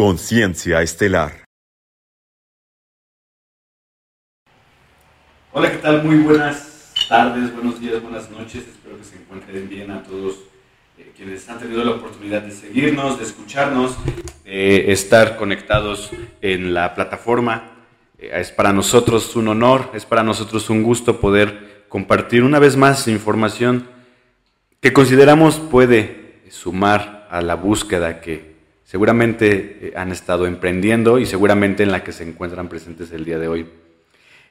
Conciencia Estelar. Hola, ¿qué tal? Muy buenas tardes, buenos días, buenas noches. Espero que se encuentren bien a todos eh, quienes han tenido la oportunidad de seguirnos, de escucharnos, de estar conectados en la plataforma. Eh, es para nosotros un honor, es para nosotros un gusto poder compartir una vez más información que consideramos puede sumar a la búsqueda que seguramente eh, han estado emprendiendo y seguramente en la que se encuentran presentes el día de hoy.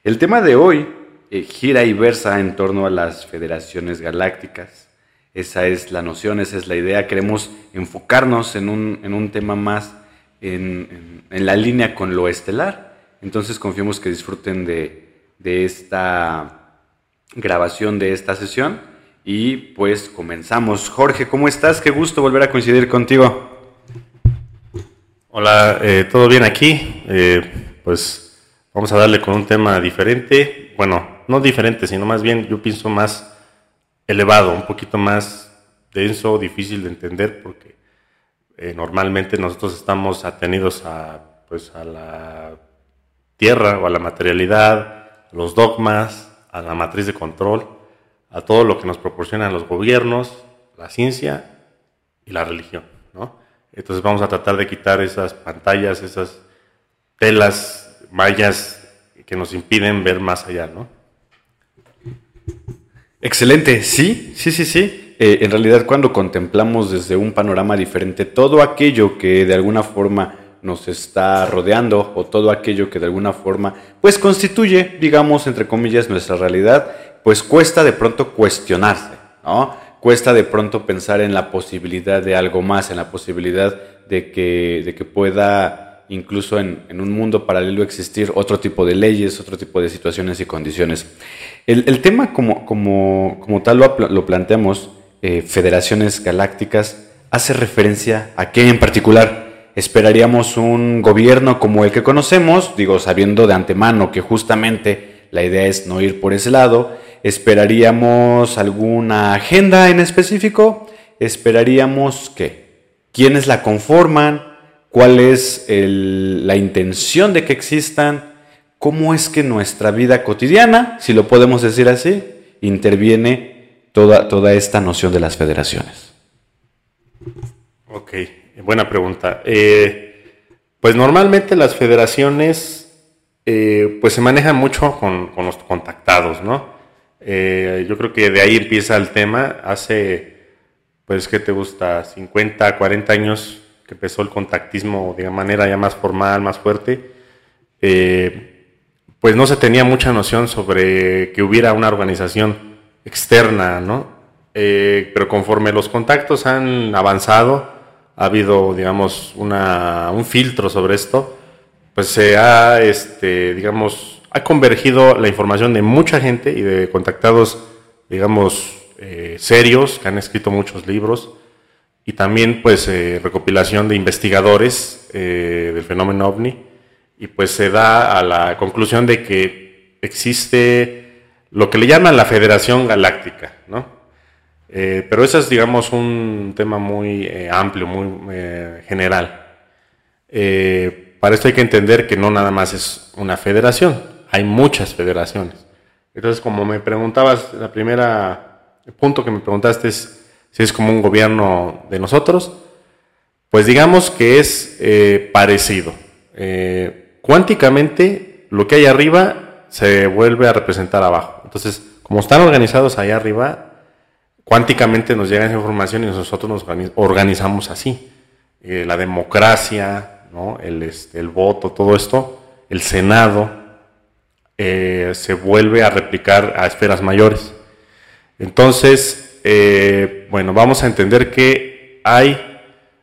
El tema de hoy eh, gira y versa en torno a las federaciones galácticas. Esa es la noción, esa es la idea. Queremos enfocarnos en un, tema más en, la línea con lo estelar. Entonces confiemos que disfruten de, de esta grabación de esta sesión y pues comenzamos. Jorge, ¿cómo estás? Qué gusto volver a coincidir contigo. Hola, eh, ¿todo bien aquí? Eh, pues vamos a darle con un tema diferente. Bueno, no diferente, sino más bien yo pienso más elevado, un poquito más denso, difícil de entender, porque eh, normalmente nosotros estamos atenidos a, pues, a la tierra o a la materialidad, los dogmas, a la matriz de control, a todo lo que nos proporcionan los gobiernos, la ciencia y la religión. Entonces vamos a tratar de quitar esas pantallas, esas telas, mallas que nos impiden ver más allá, ¿no? Excelente, sí, sí, sí, sí. Eh, en realidad cuando contemplamos desde un panorama diferente todo aquello que de alguna forma nos está rodeando o todo aquello que de alguna forma pues constituye, digamos, entre comillas, nuestra realidad, pues cuesta de pronto cuestionarse, ¿no? Cuesta de pronto pensar en la posibilidad de algo más, en la posibilidad de que, de que pueda incluso en, un mundo paralelo existir otro tipo de leyes, otro tipo de situaciones y condiciones. El, tema como, como, como, tal lo, planteamos, eh, federaciones galácticas, hace referencia a qué en particular. Esperaríamos un gobierno como el que conocemos, digo, sabiendo de antemano que justamente la idea es no ir por ese lado, ¿Esperaríamos alguna agenda en específico? ¿Esperaríamos qué? ¿Quiénes la conforman? ¿Cuál es la intención de que existan? ¿Cómo es que nuestra vida cotidiana, si lo podemos decir así, interviene toda, esta noción de las federaciones? Ok, buena pregunta. Eh, pues normalmente las federaciones eh, pues se manejan mucho con los contactados, ¿no? Eh, yo creo que de ahí empieza el tema. Hace, pues, ¿qué te gusta? 50, 40 años que empezó el contactismo de manera ya más formal, más fuerte. Eh, pues no se tenía mucha noción sobre que hubiera una organización externa, ¿no? Eh, pero conforme los contactos han avanzado, ha habido, digamos, una, un filtro sobre esto, pues se ha, este, digamos, ha convergido la información de mucha gente y de contactados, digamos, eh, serios, que han escrito muchos libros, y también pues eh, recopilación de investigadores eh, del fenómeno ovni, y pues se da a la conclusión de que existe lo que le llaman la Federación Galáctica, ¿no? pero eso es, digamos, un tema muy amplio, muy general. para esto hay que entender que no nada más es una federación, hay muchas federaciones. Entonces, como me preguntabas, la primera punto que me preguntaste es si es como un gobierno de nosotros, pues digamos que es eh, parecido. Eh, cuánticamente, lo que hay arriba se vuelve a representar abajo. Entonces, como están organizados allá arriba, cuánticamente nos llega esa información y nosotros nos organizamos así. Eh, la democracia, este, el voto, todo esto, el Senado, eh, se vuelve a replicar a esferas mayores. Entonces, eh, bueno, vamos a entender que hay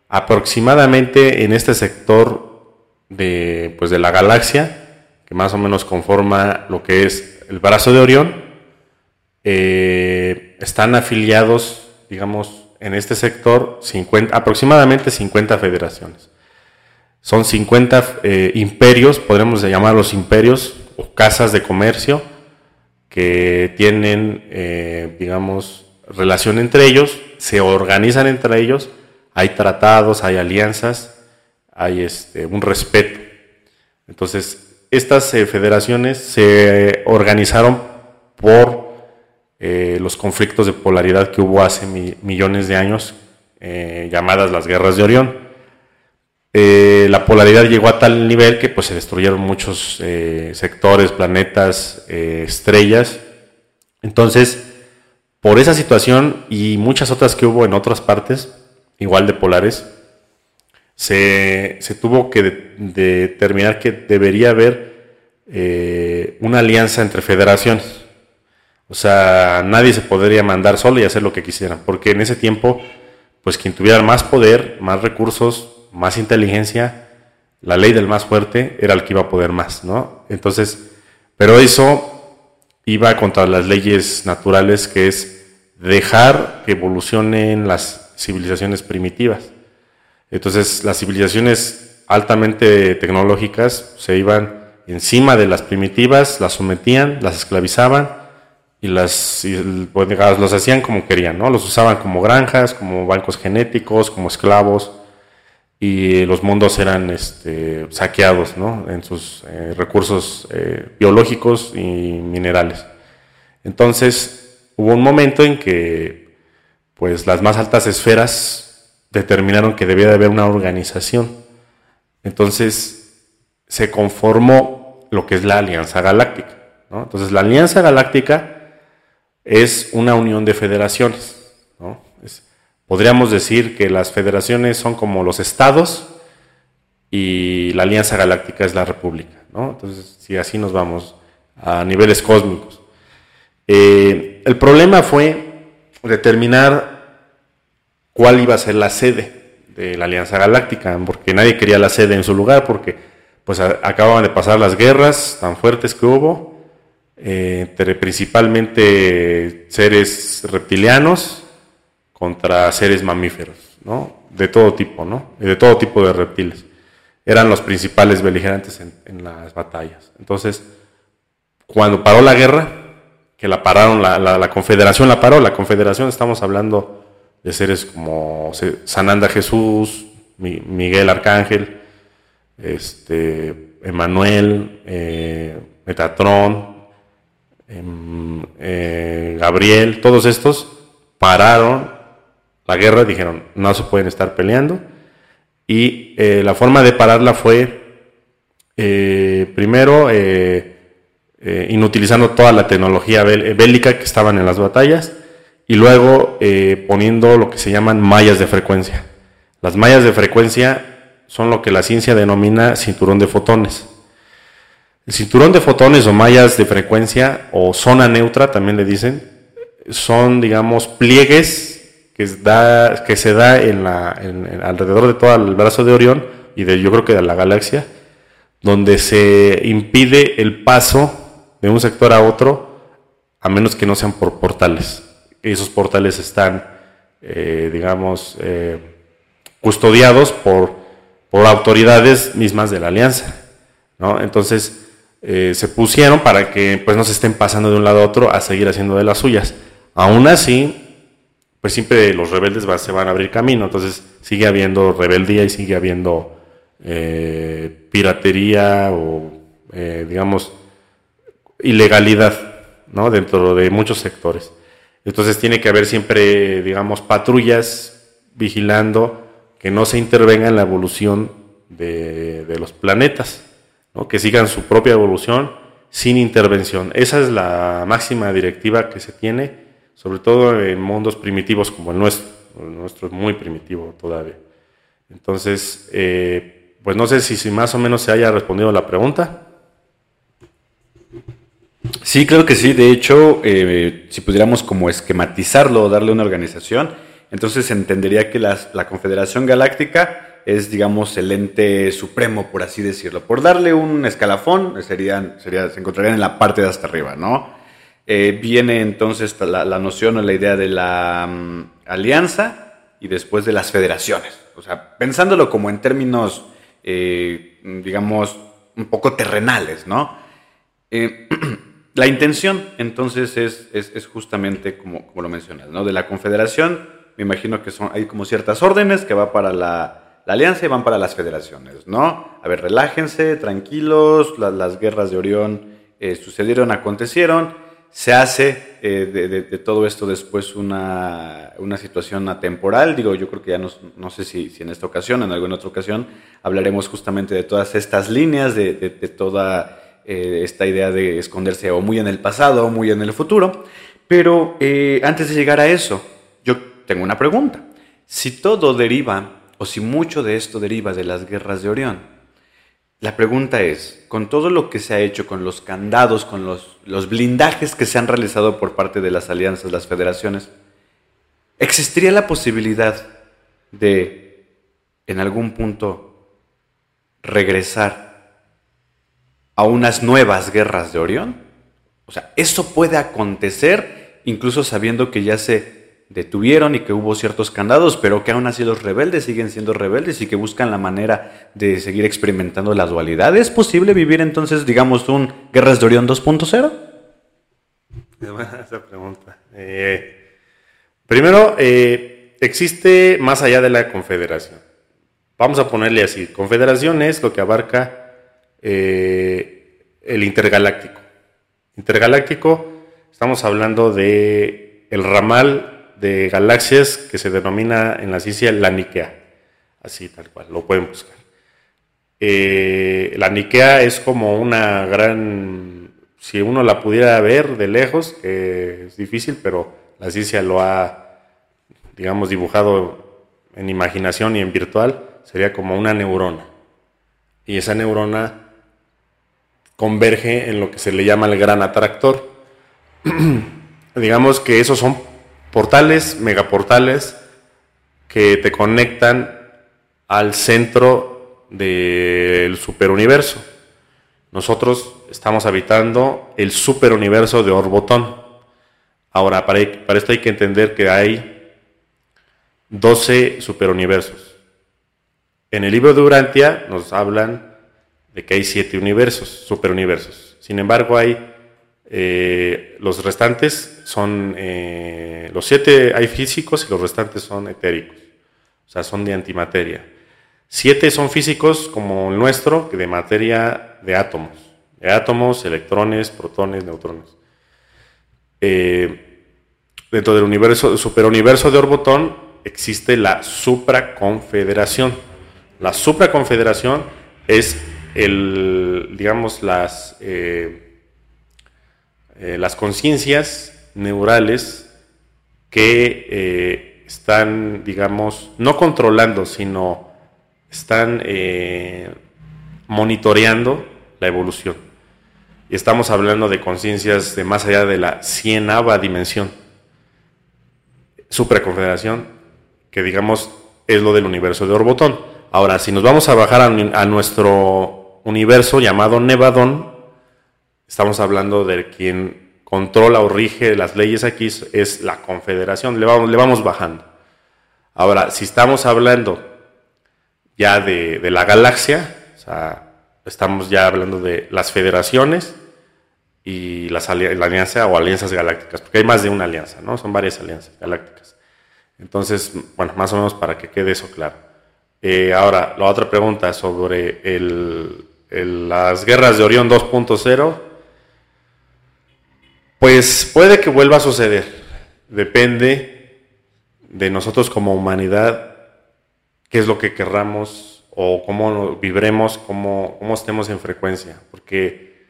aproximadamente en este sector de, pues de la galaxia, que más o menos conforma lo que es el brazo de Orión, eh, están afiliados, digamos, en este sector 50, aproximadamente 50 federaciones. Son 50 imperios, podremos llamarlos imperios, o casas de comercio que tienen, eh, digamos, relación entre ellos, se organizan entre ellos, hay tratados, hay alianzas, hay este, un respeto. Entonces, estas eh, federaciones se organizaron por eh, los conflictos de polaridad que hubo hace millones de años, llamadas las guerras de Orión. La polaridad llegó a tal nivel que pues, se destruyeron muchos sectores, planetas, estrellas. Entonces, por esa situación y muchas otras que hubo en otras partes, igual de polares, se, tuvo que determinar que debería haber eh, una alianza entre federaciones. O sea, nadie se podría mandar solo y hacer lo que quisieran, porque en ese tiempo, pues quien tuviera más poder, más recursos, más inteligencia, la ley del más fuerte era el que iba a poder más, ¿no? Entonces, pero eso iba contra las leyes naturales, que es dejar que evolucionen las civilizaciones primitivas. Entonces las civilizaciones altamente tecnológicas se iban encima de las primitivas, las sometían, las esclavizaban y las pues, los hacían como querían, ¿no? Los usaban como granjas, como bancos genéticos, como esclavos y los mundos eran este, saqueados. En sus eh, recursos eh, biológicos y minerales. Entonces hubo un momento en que pues las más altas esferas determinaron que debía de haber una organización. Entonces se conformó lo que es la Alianza Galáctica. Entonces la Alianza Galáctica es una unión de federaciones. Podríamos decir que las federaciones son como los estados y la Alianza Galáctica es la República. Entonces, si así nos vamos a niveles cósmicos. Eh, el problema fue determinar cuál iba a ser la sede de la Alianza Galáctica, porque nadie quería la sede en su lugar, porque pues acababan de pasar las guerras tan fuertes que hubo, eh, entre principalmente seres reptilianos contra seres mamíferos, ¿no? De todo tipo, ¿no? De todo tipo de reptiles. Eran los principales beligerantes en, las batallas. Entonces, cuando paró la guerra, que la pararon, la, confederación la paró, la confederación estamos hablando de seres como Sananda Jesús, Miguel Arcángel, este, Emanuel, eh, Metatrón, em, eh, Gabriel, todos estos pararon la guerra, dijeron no se pueden estar peleando y eh, la forma de pararla fue primero inutilizando toda la tecnología bélica que estaban en las batallas y luego eh, poniendo lo que se llaman mallas de frecuencia. Las mallas de frecuencia son lo que la ciencia denomina cinturón de fotones. El cinturón de fotones o mallas de frecuencia o zona neutra también le dicen, son digamos pliegues que, se da en la, alrededor de todo el brazo de Orión y de yo creo que de la galaxia, donde se impide el paso de un sector a otro a menos que no sean por portales esos portales están, eh, digamos, eh, custodiados por, por autoridades mismas de la alianza. ¿no? Entonces, eh, se pusieron para que pues, no se estén pasando de un lado a otro a seguir haciendo de las suyas. Aún así, pues siempre los rebeldes se van a abrir camino, entonces sigue habiendo rebeldía y sigue habiendo piratería o, digamos, ilegalidad ¿no? dentro de muchos sectores. Entonces tiene que haber siempre, digamos, patrullas vigilando que no se intervenga en la evolución de, los planetas, que sigan su propia evolución sin intervención. Esa es la máxima directiva que se tiene, sobre todo en mundos primitivos como el nuestro. El nuestro es muy primitivo todavía. Entonces, eh, pues no sé si, si más o menos se haya respondido la pregunta. Sí, creo que sí. De hecho, eh, si pudiéramos como esquematizarlo o darle una organización, entonces entendería que la Confederación Galáctica es, digamos, el ente supremo, por así decirlo. Por darle un escalafón, serían, sería, se encontrarían en la parte de hasta arriba, ¿no? Eh, viene entonces la, noción o la idea de la mm, alianza y después de las federaciones. O sea, pensándolo como en términos, eh, digamos, un poco terrenales, ¿no? La intención, entonces, es, es, justamente como, lo mencionas, ¿no? De la confederación, me imagino que son, hay como ciertas órdenes que va para la, la alianza y van para las federaciones, ¿no? A ver, relájense, tranquilos, las guerras de Orión eh, sucedieron, acontecieron, se hace eh, de, todo esto después una, situación atemporal, digo, yo creo que ya no, sé si, en esta ocasión, en alguna otra ocasión, hablaremos justamente de todas estas líneas, de, toda eh, esta idea de esconderse o muy en el pasado o muy en el futuro, pero antes de llegar a eso, yo tengo una pregunta. Si todo deriva, o si mucho de esto deriva de las guerras de Orión, la pregunta es, con todo lo que se ha hecho, con los candados, con los, blindajes que se han realizado por parte de las alianzas, las federaciones, ¿existiría la posibilidad de, en algún punto, regresar a unas nuevas guerras de Orión? O sea, ¿eso puede acontecer incluso sabiendo que ya se detuvieron y que hubo ciertos candados, pero que aún así los rebeldes siguen siendo rebeldes y que buscan la manera de seguir experimentando la dualidad. ¿Es posible vivir entonces, digamos, un Guerras de Orión 2.0? Esa pregunta. Eh, primero, eh, existe más allá de la confederación. Vamos a ponerle así. Confederación es lo que abarca eh, el intergaláctico. Intergaláctico, estamos hablando de el ramal de galaxias que se denomina en la ciencia la Nikea. Así tal cual, lo pueden buscar. Eh, la Nikea es como una gran, si uno la pudiera ver de lejos, que es difícil, pero la ciencia lo ha, digamos, dibujado en imaginación y en virtual, sería como una neurona. Y esa neurona converge en lo que se le llama el gran atractor. digamos que esos son portales, megaportales que te conectan al centro del superuniverso. Nosotros estamos habitando el superuniverso de Orbotón. Ahora, para, esto hay que entender que hay 12 superuniversos. En el libro de Urantia nos hablan de que hay 7 universos, superuniversos. Sin embargo, hay eh, los restantes son, eh, los siete hay físicos y los restantes son etéricos, o sea, son de antimateria. Siete son físicos como el nuestro, de materia de átomos, de átomos, electrones, protones, neutrones. Eh, dentro del universo, superuniverso de Orbotón existe la supraconfederación. La supraconfederación es el, digamos, las las conciencias neurales que eh, están, digamos, no controlando, sino están eh, monitoreando la evolución. Y estamos hablando de conciencias de más allá de la cienava dimensión, supraconfederación, que digamos es lo del universo de Orbotón. Ahora, si nos vamos a bajar a, a nuestro universo llamado Nevadón, Estamos hablando de quien controla o rige las leyes aquí es la confederación, le vamos, le vamos bajando. Ahora, si estamos hablando ya de, la galaxia, o sea, estamos ya hablando de las federaciones y las la alianza o alianzas galácticas, porque hay más de una alianza, ¿no? Son varias alianzas galácticas. Entonces, bueno, más o menos para que quede eso claro. Eh, ahora, la otra pregunta sobre las guerras de Orión 2.0 pues puede que vuelva a suceder. Depende de nosotros como humanidad, qué es lo que querramos o cómo vibremos, cómo, estemos en frecuencia. Porque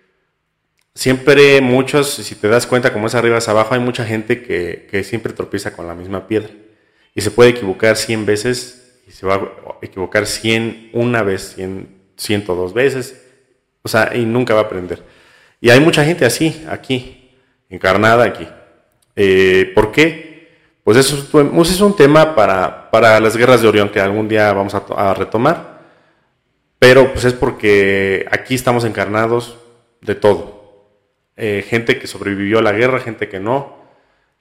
siempre muchos, si te das cuenta como es arriba es abajo, hay mucha gente que, que siempre tropieza con la misma piedra. Y se puede equivocar 100 veces y se va a equivocar 100 una vez, 100, 102 veces. O sea, y nunca va a aprender. Y hay mucha gente así, aquí, encarnada aquí. Eh, ¿Por qué? Pues eso, es un tema para, para, las guerras de Orión que algún día vamos a, retomar, pero pues es porque aquí estamos encarnados de todo. Eh, gente que sobrevivió a la guerra, gente que no,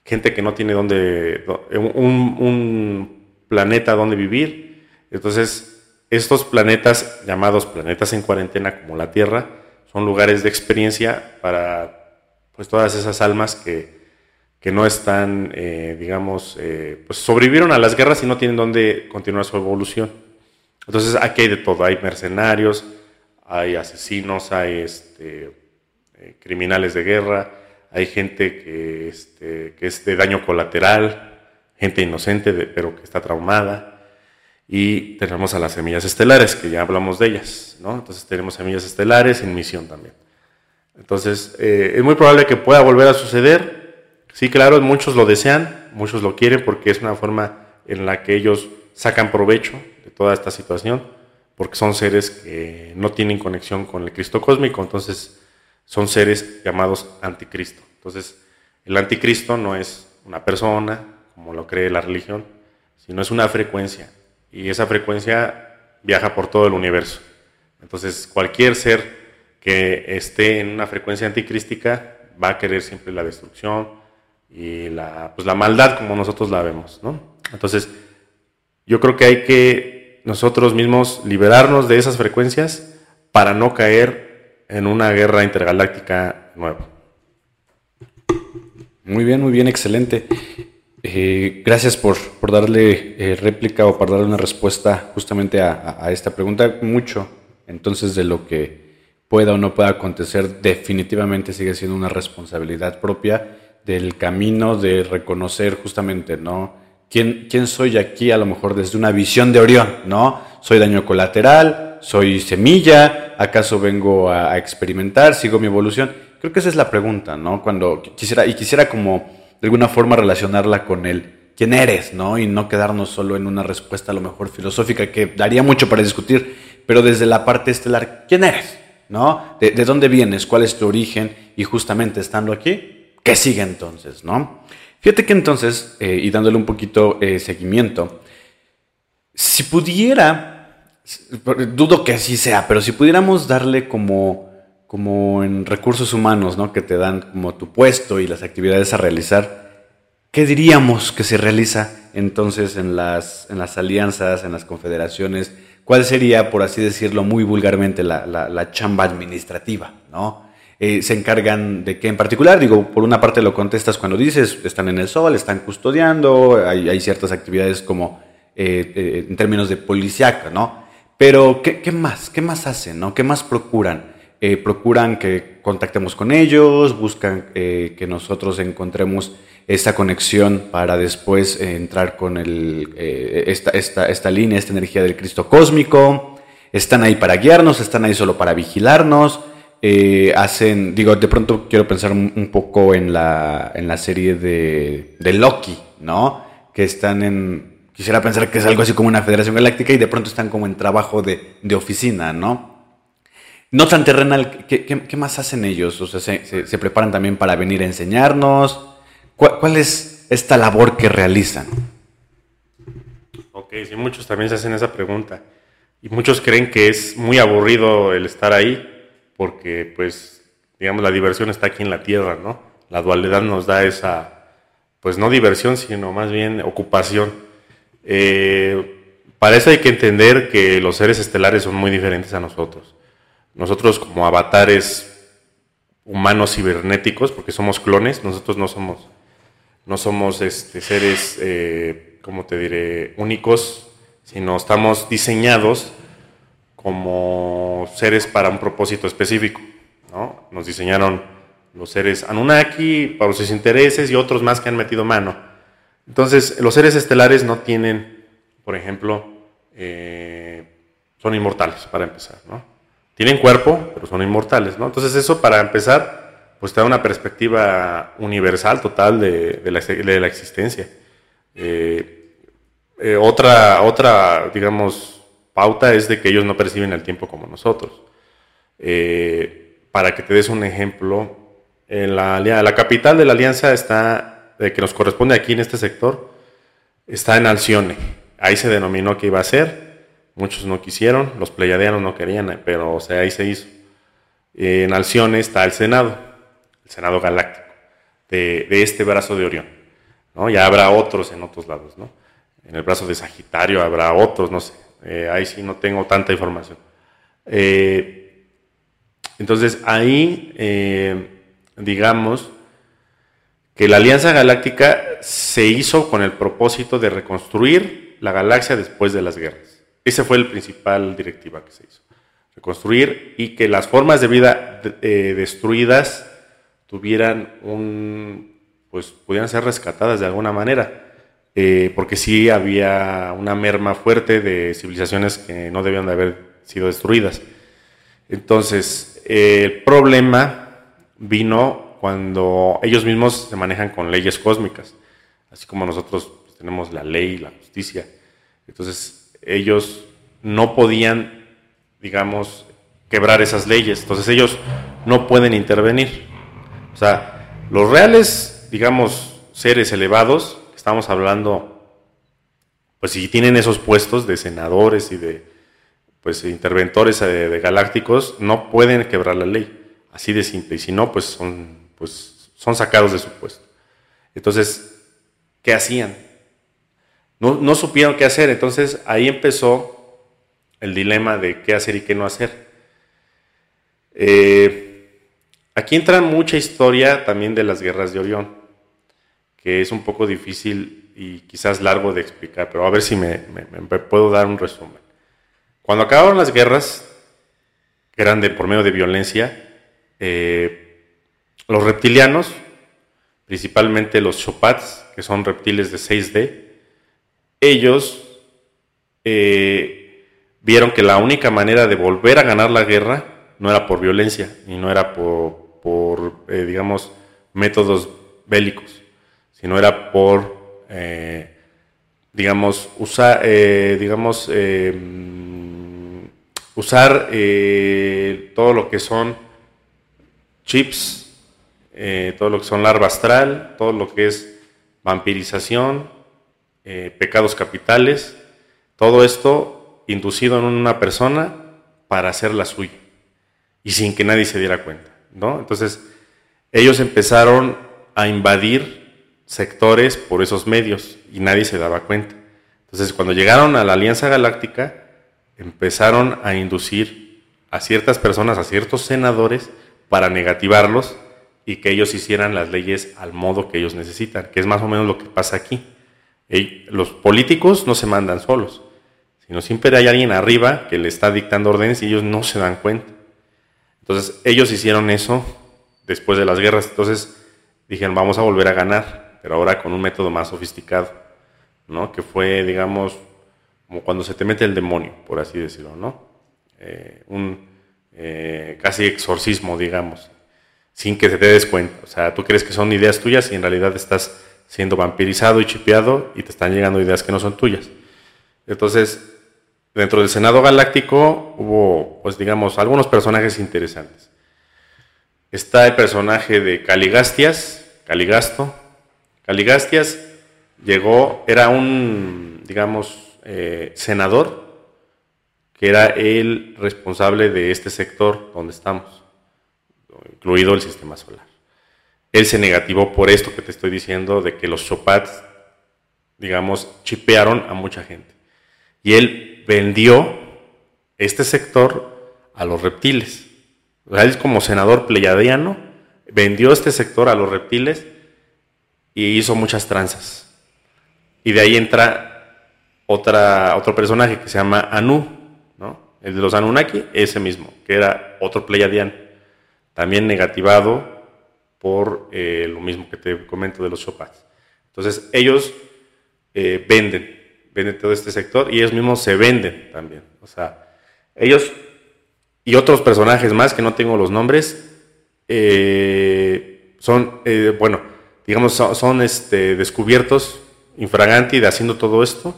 gente que no tiene donde, un planeta donde vivir. Entonces, estos planetas llamados planetas en cuarentena como la Tierra son lugares de experiencia para pues todas esas almas que, no están, eh, digamos, eh, pues sobrevivieron a las guerras y no tienen dónde continuar su evolución. Entonces aquí hay de todo, hay mercenarios, hay asesinos, hay este, eh, criminales de guerra, hay gente que, este, que es de daño colateral, gente inocente pero que está traumada. Y tenemos a las semillas estelares, que ya hablamos de ellas, ¿no? Entonces tenemos semillas estelares en misión también. Entonces, eh, es muy probable que pueda volver a suceder. Sí, claro, muchos lo desean, muchos lo quieren porque es una forma en la que ellos sacan provecho de toda esta situación, porque son seres que no tienen conexión con el Cristo cósmico, entonces son seres llamados anticristo. Entonces, el anticristo no es una persona, como lo cree la religión, sino es una frecuencia, y esa frecuencia viaja por todo el universo. Entonces, cualquier ser que esté en una frecuencia anticrística va a querer siempre la destrucción y la, pues la maldad como nosotros la vemos, ¿no? Entonces, yo creo que hay que nosotros mismos liberarnos de esas frecuencias para no caer en una guerra intergaláctica nueva. Muy bien, muy bien, excelente. Eh, gracias por, por darle eh, réplica o por darle una respuesta justamente a, a, esta pregunta. Mucho entonces de lo que pueda o no pueda acontecer definitivamente sigue siendo una responsabilidad propia del camino de reconocer justamente, ¿no? ¿Quién, quién soy aquí a lo mejor desde una visión de Orión, ¿no? ¿Soy daño colateral? ¿Soy semilla? ¿Acaso vengo a, experimentar? ¿Sigo mi evolución? Creo que esa es la pregunta, ¿no? Cuando quisiera, y quisiera como de alguna forma relacionarla con el quién eres, ¿no? Y no quedarnos solo en una respuesta a lo mejor filosófica que daría mucho para discutir, pero desde la parte estelar, ¿quién eres? ¿No? ¿De, de dónde vienes? ¿Cuál es tu origen? Y justamente estando aquí, ¿qué sigue entonces, no? Fíjate que entonces, eh, y dándole un poquito eh, seguimiento, si pudiera, dudo que así sea, pero si pudiéramos darle como, como en recursos humanos, ¿no? Que te dan como tu puesto y las actividades a realizar, ¿qué diríamos que se realiza entonces en las, en las alianzas, en las confederaciones? ¿Cuál sería, por así decirlo muy vulgarmente, la, la, chamba administrativa, ¿no? Eh, se encargan de qué en particular. Digo, por una parte lo contestas cuando dices, están en el sol, están custodiando, hay, ciertas actividades como eh, eh, en términos de policiaca, ¿no? Pero, ¿qué, más? ¿Qué más hacen? ¿no? ¿Qué más procuran? procuran que contactemos con ellos, buscan que nosotros encontremos esa conexión para después entrar con el, esta, esta, esta línea, esta energía del Cristo cósmico. Están ahí para guiarnos, están ahí solo para vigilarnos eh, hacen, digo, de pronto quiero pensar un, poco en la, en la serie de, de, Loki, ¿no? Que están en, quisiera pensar que es algo así como una federación galáctica y de pronto están como en trabajo de, de oficina, ¿no? No tan terrenal, ¿qué, qué, más hacen ellos? O sea, se, se, preparan también para venir a enseñarnos. ¿Cuál, ¿Cuál, es esta labor que realizan? Ok, sí, muchos también se hacen esa pregunta. Y muchos creen que es muy aburrido el estar ahí porque pues, digamos, la diversión está aquí en la Tierra, ¿no? La dualidad nos da esa, pues no diversión, sino más bien ocupación. Para eso hay que entender que los seres estelares son muy diferentes a nosotros. Nosotros como avatares humanos cibernéticos, porque somos clones, nosotros no somos, no somos este, seres, eh, como te diré, únicos, sino estamos diseñados como seres para un propósito específico. ¿no? Nos diseñaron los seres Anunnaki para sus intereses y otros más que han metido mano. Entonces, los seres estelares no tienen, por ejemplo, eh, son inmortales, para empezar. ¿no? Tienen cuerpo, pero son inmortales. ¿no? Entonces, eso para empezar, pues te da una perspectiva universal, total de, la, de la, existencia. Eh, eh, otra, otra, digamos, pauta es de que ellos no perciben el tiempo como nosotros. Eh, para que te des un ejemplo, la, la, capital de la alianza está, de que nos corresponde aquí en este sector, está en Alcione. Ahí se denominó que iba a ser, muchos no quisieron, los pleiadianos no querían, pero o sea, ahí se hizo. En Alcione está el Senado, el Senado Galáctico, de, este brazo de Orión. Ya habrá otros en otros lados, ¿no? En el brazo de Sagitario habrá otros, no sé eh, ahí sí no tengo tanta información. Eh, entonces ahí, eh, digamos, que la Alianza Galáctica se hizo con el propósito de reconstruir la galaxia después de las guerras. esa fue la principal directiva que se hizo. Reconstruir y que las formas de vida destruidas tuvieran un, pues pudieran ser rescatadas de alguna manera. Eh, porque sí había una merma fuerte de civilizaciones que no debían de haber sido destruidas. Entonces, el problema vino cuando ellos mismos se manejan con leyes cósmicas, así como nosotros pues, tenemos la ley y la justicia. Entonces, ellos no podían, digamos, quebrar esas leyes. Entonces, ellos no pueden intervenir. O sea, los reales, digamos, seres elevados, estamos hablando, pues si tienen esos puestos de senadores y de pues interventores eh, de, galácticos no pueden quebrar la ley, así de simple, y si no, pues son, pues son sacados de su puesto. Entonces, ¿qué hacían? No, no supieron qué hacer, entonces ahí empezó el dilema de qué hacer y qué no hacer. Eh, aquí entra mucha historia también de las guerras de Orión, que es un poco difícil y quizás largo de explicar, pero a ver si me puedo dar un resumen. Cuando acabaron las guerras, que eran por medio de violencia, eh, los reptilianos, principalmente los Chopats, que son reptiles de 6D, ellos eh, vieron que la única manera de volver a ganar la guerra no era por violencia y no era por, eh, digamos, métodos bélicos, sino era por, digamos, usar, digamos, usar eh, todo lo que son chips, eh, todo lo que son larva astral, todo lo que es vampirización, eh, pecados capitales, todo esto inducido en una persona para hacerla suya y sin que nadie se diera cuenta, ¿no? Entonces, ellos empezaron a invadir sectores por esos medios y nadie se daba cuenta. Entonces, cuando llegaron a la Alianza Galáctica, empezaron a inducir a ciertas personas, a ciertos senadores, para negativarlos y que ellos hicieran las leyes al modo que ellos necesitan, que es más o menos lo que pasa aquí. Los políticos no se mandan solos, sino siempre hay alguien arriba que le está dictando órdenes y ellos no se dan cuenta. Entonces ellos hicieron eso después de las guerras, entonces dijeron vamos a volver a ganar, pero ahora con un método más sofisticado, ¿no? que fue, digamos, como cuando se te mete el demonio, por así decirlo, ¿no? Eh, un eh, casi exorcismo, digamos, sin que te des cuenta. O sea, tú crees que son ideas tuyas y en realidad estás siendo vampirizado y chipeado y te están llegando ideas que no son tuyas. Entonces, dentro del Senado Galáctico hubo, pues digamos, algunos personajes interesantes. Está el personaje de Caligastias, Caligasto. Caligastias llegó, era un, digamos, eh, senador, que era el responsable de este sector donde estamos, incluido el sistema solar. Él se negativó por esto que te estoy diciendo, de que los Chopats, digamos, chipearon a mucha gente. Y él vendió este sector a los reptiles. él como senador pleyadiano vendió este sector a los reptiles y hizo muchas tranzas. Y de ahí entra otra, otro personaje que se llama Anu, ¿no? El de los Anunnaki, ese mismo, que era otro Pleiadian, también negativado por eh, lo mismo que te comento de los Chopats. Entonces, ellos eh, venden, venden todo este sector y ellos mismos se venden también. O sea, ellos y otros personajes más que no tengo los nombres, eh, son, bueno, digamos, son, este, descubiertos infraganti de haciendo todo esto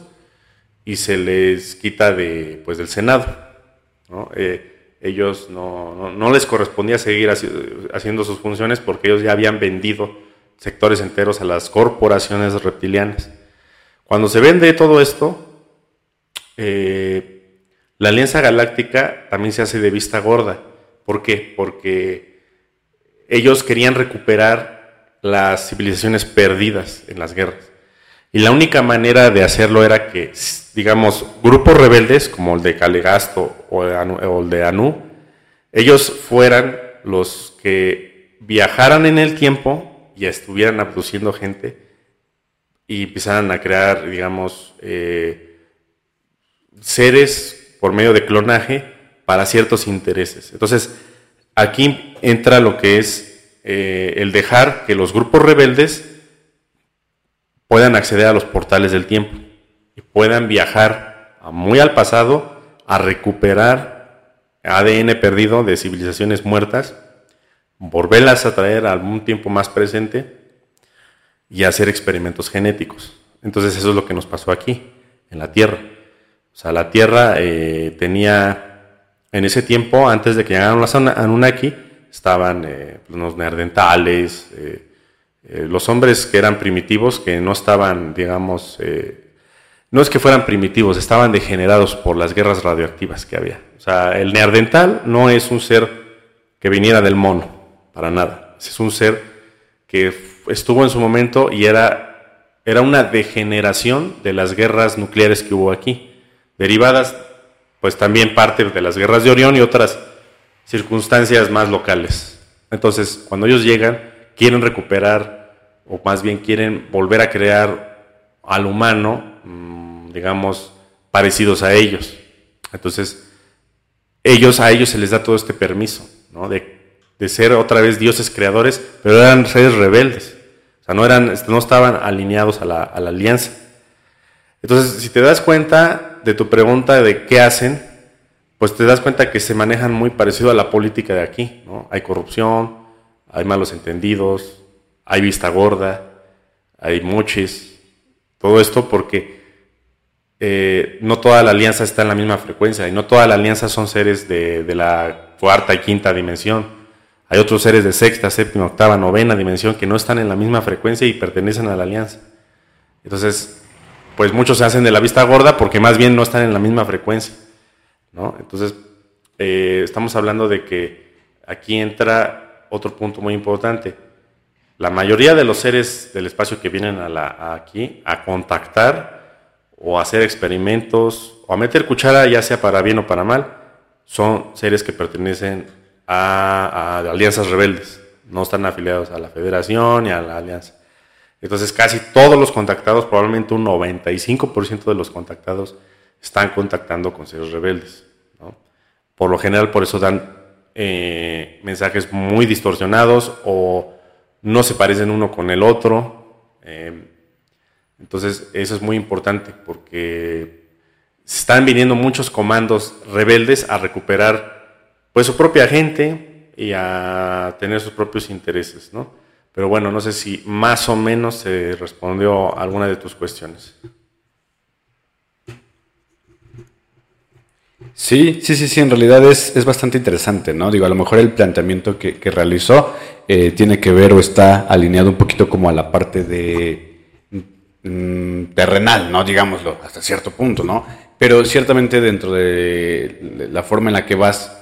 y se les quita de, pues, del Senado. Eh, ellos no, no, les correspondía seguir haciendo sus funciones porque ellos ya habían vendido sectores enteros a las corporaciones reptilianas. Cuando se vende todo esto, eh, la Alianza Galáctica también se hace de vista gorda. ¿Por qué? Porque ellos querían recuperar las civilizaciones perdidas en las guerras. Y la única manera de hacerlo era que, digamos, grupos rebeldes como el de Calegasto o el de Anu, ellos fueran los que viajaran en el tiempo y estuvieran abduciendo gente y empezaran a crear, digamos, eh, seres por medio de clonaje para ciertos intereses. Entonces, aquí entra lo que es eh, el dejar que los grupos rebeldes puedan acceder a los portales del tiempo y puedan viajar muy al pasado a recuperar ADN perdido de civilizaciones muertas, volverlas a traer a algún tiempo más presente y hacer experimentos genéticos. Entonces eso es lo que nos pasó aquí, en la Tierra. O sea, la Tierra eh, tenía, en ese tiempo, antes de que llegaran los Anunnaki, estaban eh, pues, los neandertales, eh, los hombres que eran primitivos, que no estaban, digamos, no es que fueran primitivos, estaban degenerados por las guerras radioactivas que había. O sea, el neandertal no es un ser que viniera del mono, para nada. Es un ser que estuvo en su momento y era era una degeneración de las guerras nucleares que hubo aquí, derivadas pues también parte de las guerras de Orión y otras circunstancias más locales. Entonces, cuando ellos llegan, quieren recuperar, o más bien quieren volver a crear al humano, mm, digamos, parecidos a ellos. Entonces, ellos, a ellos se les da todo este permiso, ¿no? De, de ser otra vez dioses creadores, pero eran seres rebeldes no, eran, no estaban alineados a la, alianza. Entonces, si te das cuenta de tu pregunta de qué hacen, pues te das cuenta que se manejan muy parecido a la política de aquí. ¿no? Hay corrupción, hay malos entendidos, hay vista gorda, hay moches, todo esto porque eh, no toda la alianza está en la misma frecuencia y no toda la alianza son seres de la cuarta y quinta dimensión. Hay otros seres de sexta, séptima, octava, novena dimensión que no están en la misma frecuencia y pertenecen a la alianza. Entonces, pues muchos se hacen de la vista gorda porque más bien no están en la misma frecuencia. ¿no? Entonces, eh, estamos hablando de que aquí entra otro punto muy importante. La mayoría de los seres del espacio que vienen a aquí a contactar o a hacer experimentos o a meter cuchara, ya sea para bien o para mal, son seres que pertenecen a, alianzas rebeldes, no están afiliados a la federación ni a la alianza. Entonces casi todos los contactados, probablemente un 95% de los contactados están contactando con seres rebeldes. Por lo general por eso dan eh, mensajes muy distorsionados o no se parecen uno con el otro. Eh, entonces eso es muy importante porque están viniendo muchos comandos rebeldes a recuperar pues su propia gente y a tener sus propios intereses, ¿no? Pero bueno, no sé si más o menos se respondió a alguna de tus cuestiones. Sí, sí, sí, sí, en realidad es, es bastante interesante, ¿no? Digo, a lo mejor el planteamiento que, realizó eh, tiene que ver o está alineado un poquito como a la parte de mm, terrenal, ¿no? Digámoslo, hasta cierto punto, ¿no? Pero ciertamente dentro de la forma en la que vas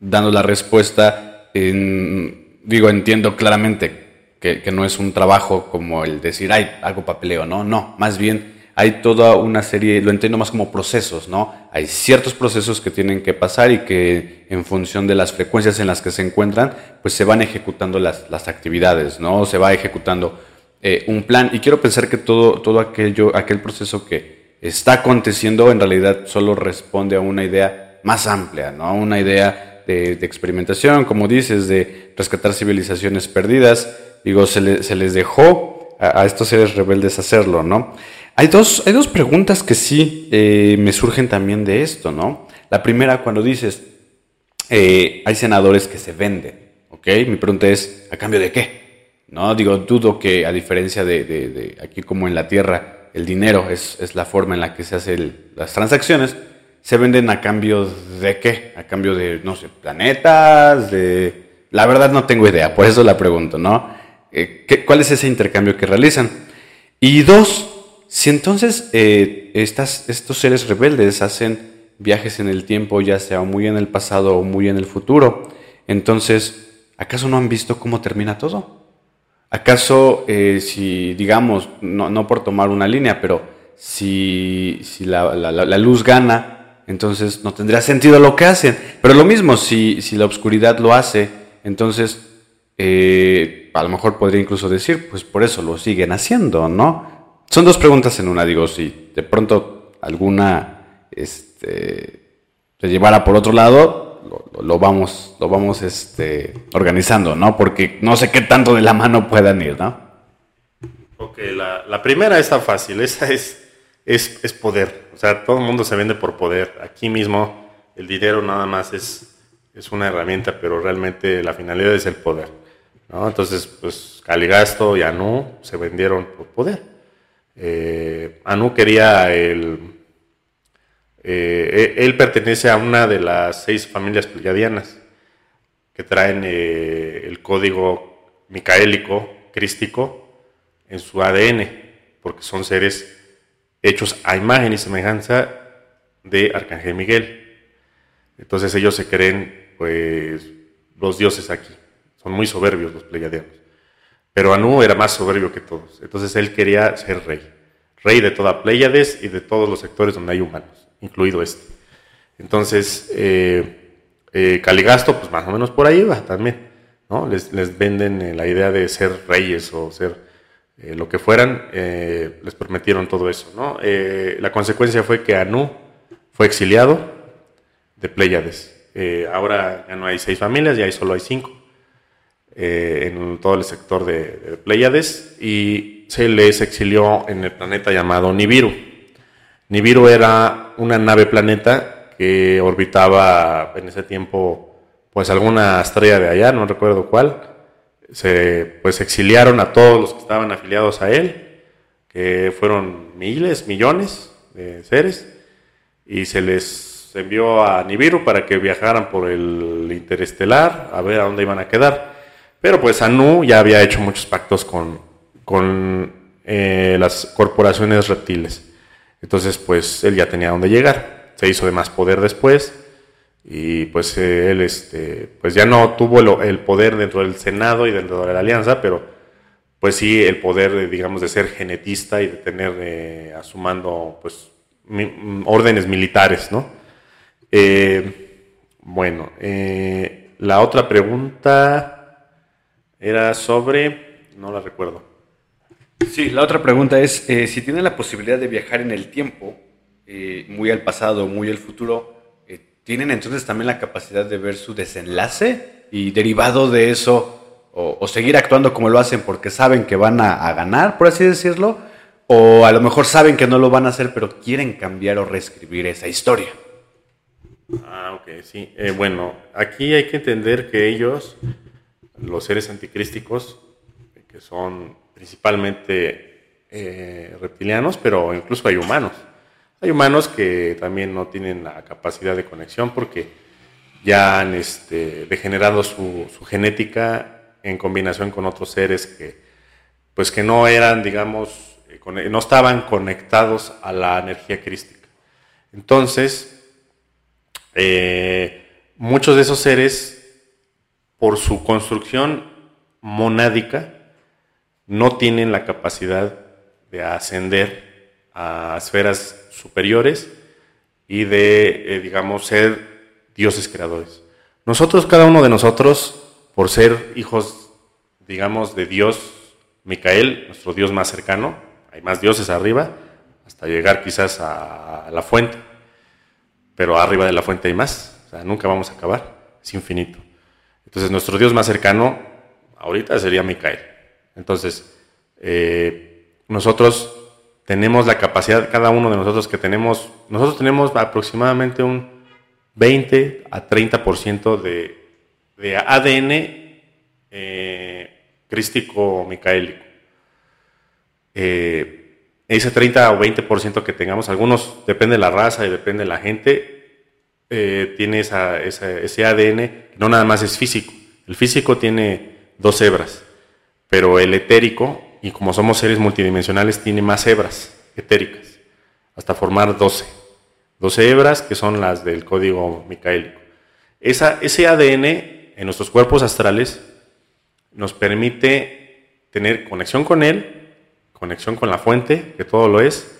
dando la respuesta, digo, entiendo claramente que, no es un trabajo como el decir, hay algo papeleo, no, no, más bien hay toda una serie, lo entiendo más como procesos, ¿no? Hay ciertos procesos que tienen que pasar y que en función de las frecuencias en las que se encuentran, pues se van ejecutando las, las actividades, ¿no? Se va ejecutando eh, un plan y quiero pensar que todo, todo aquello, aquel proceso que está aconteciendo en realidad solo responde a una idea más amplia, ¿no? Una idea de, experimentación, como dices, de rescatar civilizaciones perdidas. Digo, se, les dejó a, estos seres rebeldes hacerlo, ¿no? Hay dos, hay dos preguntas que sí eh, me surgen también de esto, ¿no? La primera, cuando dices, eh, hay senadores que se venden, ¿ok? Mi pregunta es, ¿a cambio de qué? No, digo, dudo que a diferencia de, aquí como en la Tierra, el dinero es, es la forma en la que se hacen las transacciones se venden a cambio de qué? A cambio de, no sé, planetas, de... La verdad no tengo idea, por eso la pregunto, ¿no? Eh, ¿qué, ¿Cuál es ese intercambio que realizan? Y dos, si entonces eh, estos seres rebeldes hacen viajes en el tiempo, ya sea muy en el pasado o muy en el futuro, entonces, ¿acaso no han visto cómo termina todo? ¿Acaso eh, si, digamos, no, no, por tomar una línea, pero si, si la, la luz gana entonces no tendría sentido lo que hacen. Pero lo mismo, si, si la oscuridad lo hace, entonces eh, a lo mejor podría incluso decir, pues por eso lo siguen haciendo, ¿no? Son dos preguntas en una, digo, si de pronto alguna este, se llevara por otro lado, lo, vamos, lo vamos este, organizando, ¿no? Porque no sé qué tanto de la mano puedan ir, ¿no? Ok, la, la primera está fácil, esa es, es, es, poder. O sea, todo el mundo se vende por poder. Aquí mismo el dinero nada más es, es una herramienta, pero realmente la finalidad es el poder. ¿no? Entonces, pues Caligasto y Anu se vendieron por poder. Eh, Anu quería el... Eh, e, él pertenece a una de las seis familias pleiadianas que traen eh, el código micaélico, crístico, en su ADN, porque son seres hechos a imagen y semejanza de Arcángel Miguel. Entonces ellos se creen, pues, los dioses aquí. Son muy soberbios los pleiadianos. Pero Anu era más soberbio que todos. Entonces él quería ser rey. Rey de toda Pleiades y de todos los sectores donde hay humanos, incluido este. Entonces, eh, eh, Caligasto, pues más o menos por ahí va también. ¿no? Les, les venden eh, la idea de ser reyes o ser lo que fueran. les prometieron todo eso. ¿no? la consecuencia fue que Anu fue exiliado de Pleiades. ahora ya no hay seis familias, ya solo hay cinco. Eh, en todo el sector de, Pleiades y se les exilió en el planeta llamado Nibiru. Nibiru era una nave planeta que orbitaba en ese tiempo pues alguna estrella de allá, no recuerdo cuál. Se pues exiliaron a todos los que estaban afiliados a él, que fueron miles, millones de seres, y se les envió a Nibiru para que viajaran por el interestelar a ver a dónde iban a quedar. Pero pues Anu ya había hecho muchos pactos con, con eh, las corporaciones reptiles. Entonces pues él ya tenía dónde llegar. Se hizo de más poder después y pues él este, pues ya no tuvo el, poder dentro del Senado y dentro de la Alianza, pero pues sí el poder, digamos, de ser genetista y de tener eh, pues órdenes militares, ¿no? Eh, bueno, la otra pregunta... Era sobre... no la recuerdo. Sí, la otra pregunta es, eh, si tienen la posibilidad de viajar en el tiempo, eh, muy al pasado, muy al futuro, eh, ¿tienen entonces también la capacidad de ver su desenlace y derivado de eso, o, seguir actuando como lo hacen porque saben que van a, ganar, por así decirlo, o a lo mejor saben que no lo van a hacer, pero quieren cambiar o reescribir esa historia? Ah, ok, sí. bueno, aquí hay que entender que ellos los seres anticrísticos, que son principalmente eh, reptilianos, pero incluso hay humanos. Hay humanos que también no tienen la capacidad de conexión porque ya han este, degenerado su, genética en combinación con otros seres que, pues que no eran, digamos, eh, no estaban conectados a la energía crística. Entonces, eh, muchos de esos seres por su construcción monádica, no tienen la capacidad de ascender a esferas superiores y de, eh, digamos, ser dioses creadores. Nosotros, cada uno de nosotros, por ser hijos, digamos, de Dios, Micael, nuestro Dios más cercano, hay más dioses arriba, hasta llegar quizás a la fuente, pero arriba de la fuente hay más, o sea, nunca vamos a acabar, es infinito. Entonces, nuestro Dios más cercano ahorita sería Micael. Entonces, eh, nosotros tenemos la capacidad, cada uno de nosotros que tenemos, nosotros tenemos aproximadamente un 20 a 30% de, de ADN eh, crístico micaélico. Eh, ese 30 o 20% que tengamos, algunos depende de la raza y depende de la gente, eh, tiene esa, ese ADN, no nada más es físico. El físico tiene dos hebras, pero el etérico, y como somos seres multidimensionales, tiene más hebras etéricas, hasta formar 12. 12 hebras que son las del código micaélico. Esa, ese ADN en nuestros cuerpos astrales nos permite tener conexión con él, conexión con la fuente, que todo lo es,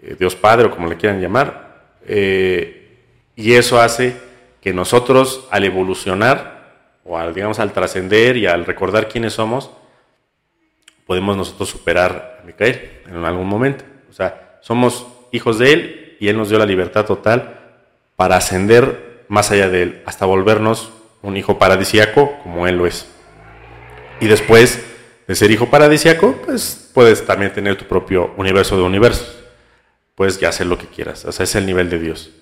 eh, Dios Padre o como le quieran llamar, eh, y eso hace que nosotros al evolucionar o al, digamos, al trascender y al recordar quiénes somos, podemos nosotros superar a Micael en algún momento. O sea, somos hijos de él y Él nos dio la libertad total para ascender más allá de Él, hasta volvernos un hijo paradisiaco como Él lo es. Y después de ser hijo paradisiaco, pues puedes también tener tu propio universo de universos. Puedes ya hacer lo que quieras, o sea, es el nivel de Dios.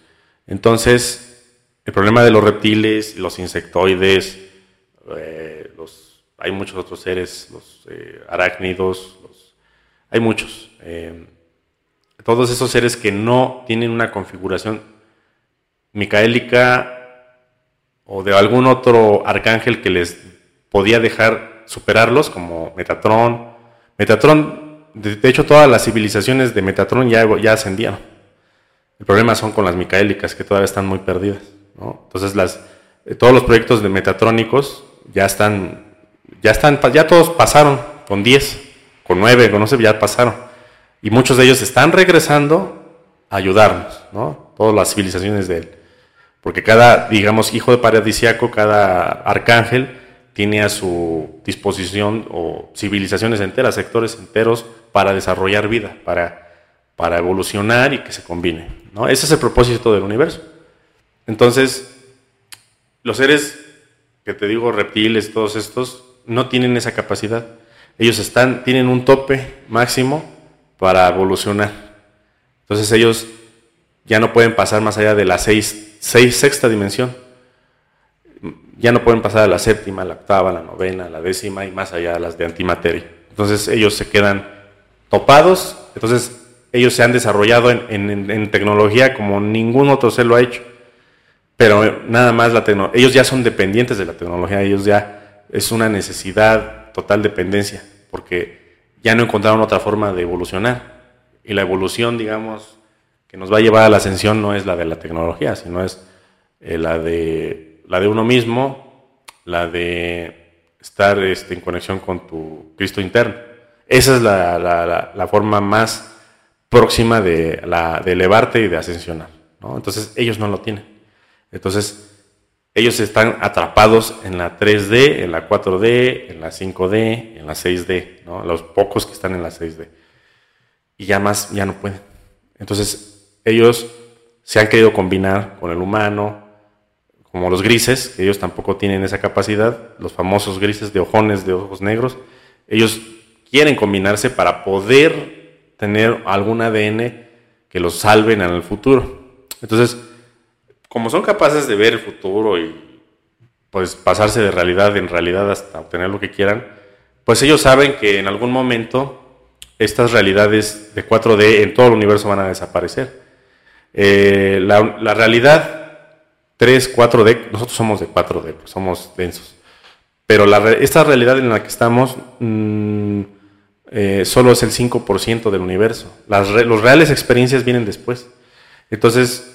Entonces, el problema de los reptiles, los insectoides, eh, hay muchos otros seres, los eh, arácnidos, hay muchos. Eh, todos esos seres que no tienen una configuración micaélica o de algún otro arcángel que les podía dejar superarlos, como Metatron. Metatron, de, hecho, todas las civilizaciones de Metatron ya, ya ascendieron. El problema son con las micaélicas, que todavía están muy perdidas. Entonces, las, eh, todos los proyectos de metatrónicos ya están, ya están, ya todos pasaron con 10, con 9, con no sé, ya pasaron. Y muchos de ellos están regresando a ayudarnos, ¿no? Todas las civilizaciones de él. Porque cada, digamos, hijo de paradisiaco, cada arcángel, tiene a su disposición o civilizaciones enteras, sectores enteros para desarrollar vida, para, para evolucionar y que se combine. ¿no? Ese es el propósito del universo. Entonces, los seres que te digo, reptiles, todos estos, no tienen esa capacidad. Ellos están, tienen un tope máximo para evolucionar. Entonces ellos ya no pueden pasar más allá de la seis sexta dimensión. Ya no pueden pasar a la séptima, la octava, la novena, la décima y más allá de las de antimateria. Entonces ellos se quedan topados, entonces ellos se han desarrollado en, tecnología como ningún otro ser lo ha hecho. Pero nada más la tecnología, ellos ya son dependientes de la tecnología, ellos ya es una necesidad, total dependencia, porque ya no encontraron otra forma de evolucionar. Y la evolución, digamos, que nos va a llevar a la ascensión no es la de la tecnología, sino es eh, la, de, la de uno mismo, la de estar este, en conexión con tu Cristo interno. Esa es la, forma más próxima de, la, de elevarte y de ascensionar. Entonces ellos no lo tienen. Entonces ellos están atrapados en la 3D, en la 4D, en la 5D, en la 6D, los pocos que están en la 6D. Y ya más, ya no pueden. Entonces ellos se han querido combinar con el humano, como los grises, que ellos tampoco tienen esa capacidad, los famosos grises de ojones de ojos negros, ellos quieren combinarse para poder tener algún ADN que los salven en el futuro. Entonces, como son capaces de ver el futuro y pues pasarse de realidad en realidad hasta obtener lo que quieran, pues ellos saben que en algún momento estas realidades de 4D en todo el universo van a desaparecer. Eh, la, realidad 3, 4D, nosotros somos de 4D, pues somos densos. Pero esta realidad en la que estamos mm, eh, solo es el 5% del universo. Las los reales experiencias vienen después. Entonces,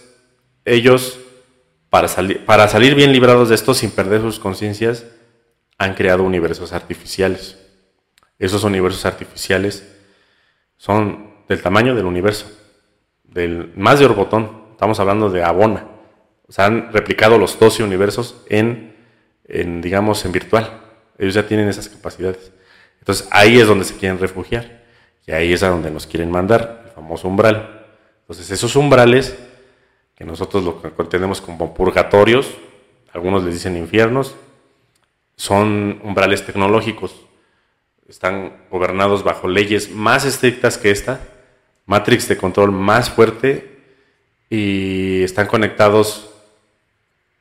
ellos, para, salir bien librados de esto sin perder sus conciencias, han creado universos artificiales. Esos universos artificiales son del tamaño del universo del, más de Orbotón, estamos hablando de Abona. O sea, han replicado los 12 universos en, en, digamos, en virtual. Ellos ya tienen esas capacidades. Entonces ahí es donde se quieren refugiar. Y ahí es a donde nos quieren mandar, el famoso umbral. Entonces esos umbrales, que nosotros lo entendemos como purgatorios, algunos les dicen infiernos, son umbrales tecnológicos. Están gobernados bajo leyes más estrictas que esta, matrix de control más fuerte y están conectados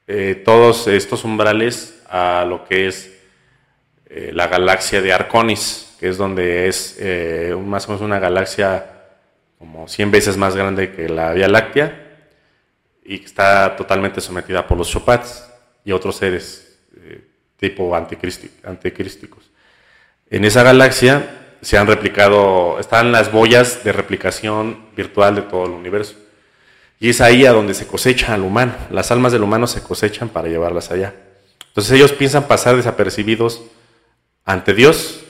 eh, todos estos umbrales a lo que es eh, la galaxia de Arconis, que es donde es eh, más o menos una galaxia como 100 veces más grande que la Vía Láctea y que está totalmente sometida por los Chopats y otros seres tipo anticrísticos. En esa galaxia se han replicado, están las boyas de replicación virtual de todo el universo. Y es ahí a donde se cosecha al humano. Las almas del humano se cosechan para llevarlas allá. Entonces ellos piensan pasar desapercibidos ante Dios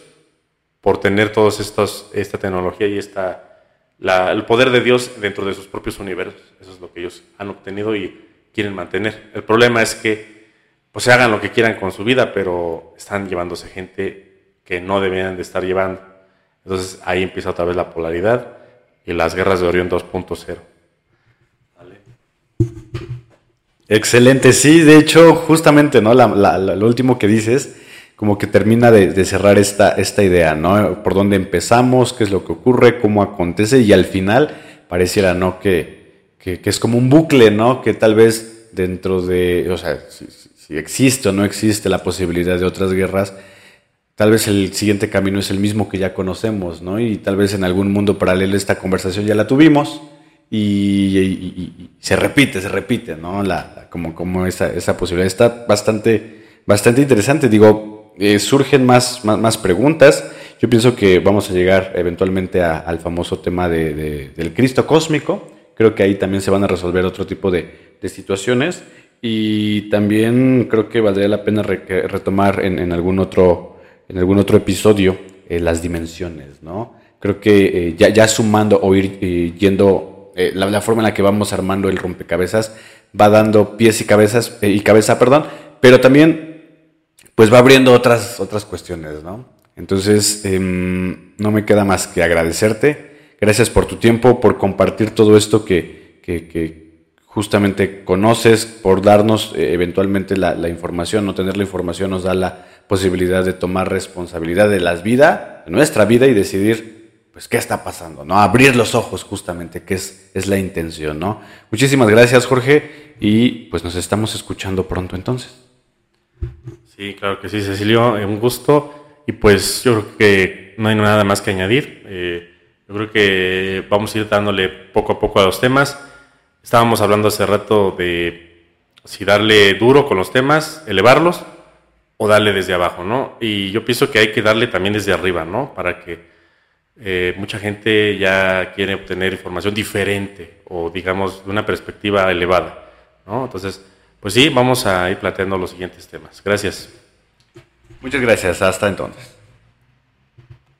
por tener estos, esta tecnología y esta, el poder de Dios dentro de sus propios universos. Eso es lo que ellos han obtenido y quieren mantener. El problema es que pues se hagan lo que quieran con su vida, pero están llevándose gente que no debían de estar llevando. Entonces ahí empieza otra vez la polaridad y las guerras de Orión 2.0. Excelente, sí, de hecho, justamente, ¿no? La, la, lo último que dices, como que termina de, cerrar esta, esta idea, ¿no? Por dónde empezamos, qué es lo que ocurre, cómo acontece, y al final pareciera, ¿no? Que, que, es como un bucle, ¿no? Que tal vez dentro de, o sea, si, existe o no existe la posibilidad de otras guerras, tal vez el siguiente camino es el mismo que ya conocemos, ¿no? Y tal vez en algún mundo paralelo esta conversación ya la tuvimos y, se repite, se repite, ¿no? La, como como esa, esa posibilidad. Está bastante, bastante interesante. Digo, eh, surgen más, más, preguntas. Yo pienso que vamos a llegar eventualmente al famoso tema de, del Cristo cósmico. Creo que ahí también se van a resolver otro tipo de, de situaciones. Y también creo que valdría la pena retomar en, en, algún otro, en algún otro episodio eh, las dimensiones, ¿no? Creo que eh, ya, sumando o ir yendo eh, la, forma en la que vamos armando el rompecabezas va dando pies y cabezas eh, y cabeza, perdón, pero también pues va abriendo otras otras cuestiones, ¿no? Entonces em, no me queda más que agradecerte, gracias por tu tiempo, por compartir todo esto que, que, justamente conoces, por darnos eh, eventualmente la, la, información, no tener la información nos da la posibilidad de tomar responsabilidad de las vidas, de nuestra vida y decidir pues, ¿qué está pasando? ¿No? Abrir los ojos justamente, que es, es la intención, ¿no? Muchísimas gracias, Jorge, y pues nos estamos escuchando pronto entonces. Sí, claro que sí, Cecilio, eh, un gusto. Y pues yo creo que no hay nada más que añadir. Eh, yo creo que vamos a ir dándole poco a poco a los temas. Estábamos hablando hace rato de si darle duro con los temas, elevarlos o darle desde abajo, ¿no? Y yo pienso que hay que darle también desde arriba, ¿no? Para que eh, mucha gente ya quiere obtener información diferente o digamos de una perspectiva elevada. ¿no? Entonces, pues sí, vamos a ir planteando los siguientes temas. Gracias. Muchas gracias. Hasta entonces.